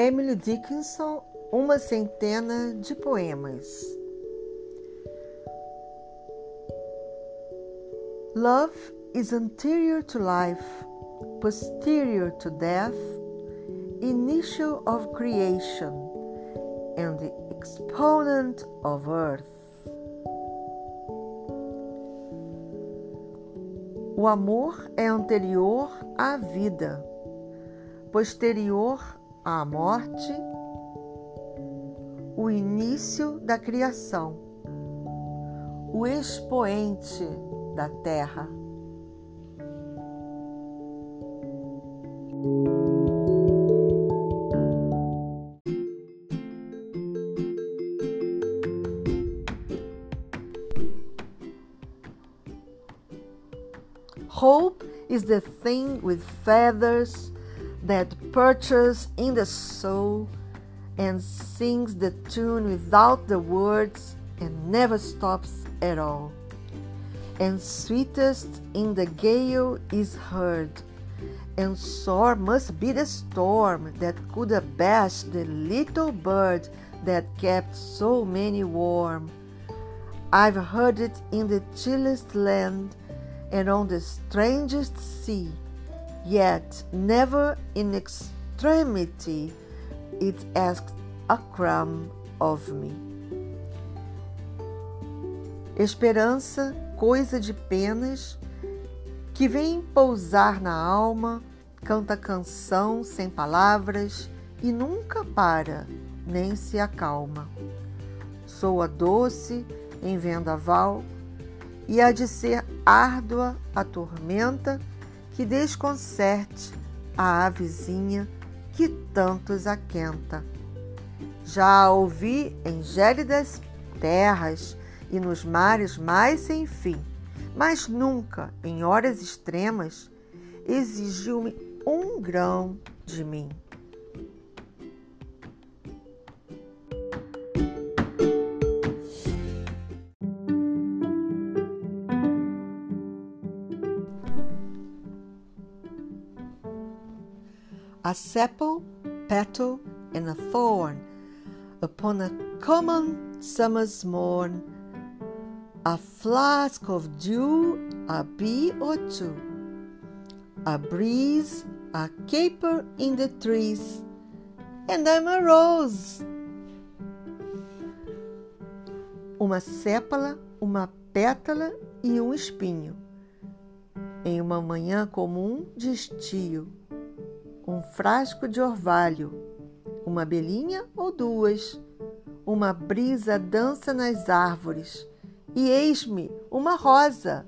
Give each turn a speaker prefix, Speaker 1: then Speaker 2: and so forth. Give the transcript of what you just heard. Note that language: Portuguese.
Speaker 1: Emily Dickinson, uma centena de poemas. Love is anterior to life, posterior to death, initial of creation, and the exponent of earth. O amor é anterior à vida, posterior à morte, o início da criação, o expoente da terra. Hope is the thing with feathers that perches in the soul and sings the tune without the words and never stops at all. And sweetest in the gale is heard, and sore must be the storm that could abash the little bird that kept so many warm. I've heard it in the chillest land and on the strangest sea, yet never in extremity it asked a crumb of me. Esperança, coisa de penas, que vem pousar na alma, canta canção sem palavras e nunca para, nem se acalma. Soa doce em vendaval, e há de ser árdua a tormenta que desconcerte a avezinha que tantos aquenta. Já ouvi em gélidas terras e nos mares mais sem fim, mas nunca, em horas extremas, exigiu-me um grão de mim. A sepal, petal, and a thorn upon a common summer's morn, a flask of dew, a bee or two, a breeze, a caper in the trees, and I'm a rose. Uma sépala, uma pétala e um espinho. Em uma manhã comum de estio um frasco de orvalho, uma belinha ou duas, uma brisa dança nas árvores, e eis-me uma rosa